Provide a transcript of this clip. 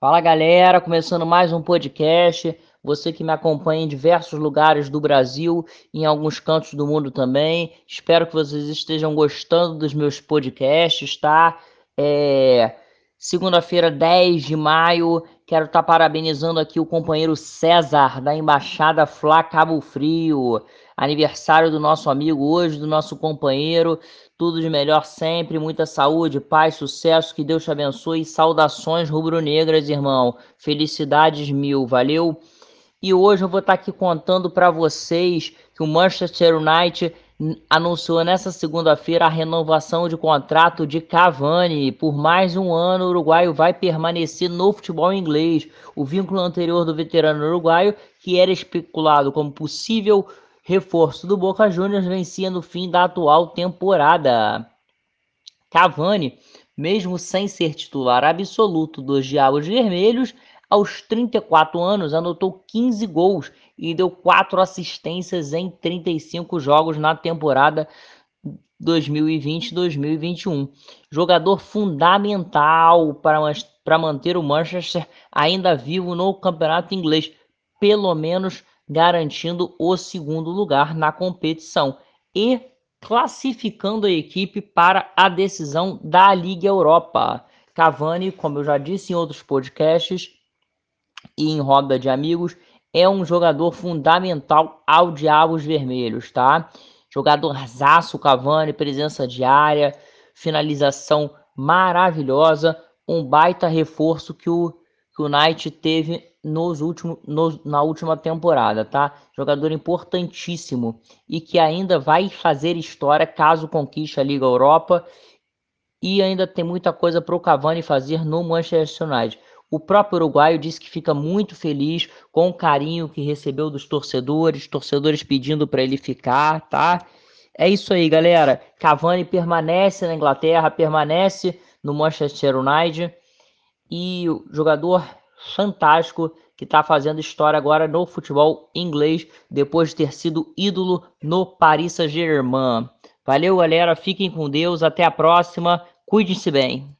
Fala galera, começando mais um podcast. Você que me acompanha em diversos lugares do Brasil, em alguns cantos do mundo também. Espero que vocês estejam gostando dos meus podcasts, tá? É... Segunda-feira, 10 de maio, quero estar tá parabenizando aqui o companheiro César, da Embaixada Flá Cabo Frio. Aniversário do nosso amigo hoje, do nosso companheiro. Tudo de melhor sempre, muita saúde, paz, sucesso, que Deus te abençoe. Saudações rubro-negras, irmão. Felicidades mil, valeu? E hoje eu vou estar aqui contando para vocês que o Manchester United anunciou nessa segunda-feira a renovação de contrato de Cavani. Por mais um ano, o uruguaio vai permanecer no futebol inglês. O vínculo anterior do veterano uruguaio, que era especulado como possível reforço do Boca Juniors vencia no fim da atual temporada. Cavani, mesmo sem ser titular absoluto dos Diabos Vermelhos, aos 34 anos anotou 15 gols e deu 4 assistências em 35 jogos na temporada 2020-2021. Jogador fundamental para, manter o Manchester ainda vivo no campeonato inglês, pelo menos garantindo o segundo lugar na competição e classificando a equipe para a decisão da Liga Europa. Cavani, como eu já disse em outros podcasts e em roda de amigos, é um jogador fundamental ao Diabos Vermelhos, tá? Jogador zaço Cavani, presença diária, finalização maravilhosa, um baita reforço que o, que o Knight teve nos últimos, nos, na última temporada, tá? Jogador importantíssimo e que ainda vai fazer história caso conquiste a Liga Europa e ainda tem muita coisa para o Cavani fazer no Manchester United. O próprio uruguaio disse que fica muito feliz com o carinho que recebeu dos torcedores, torcedores pedindo para ele ficar, tá? É isso aí, galera. Cavani permanece na Inglaterra, permanece no Manchester United e o jogador fantástico que está fazendo história agora no futebol inglês, depois de ter sido ídolo no Paris Saint-Germain. Valeu, galera. Fiquem com Deus. Até a próxima. Cuide-se bem.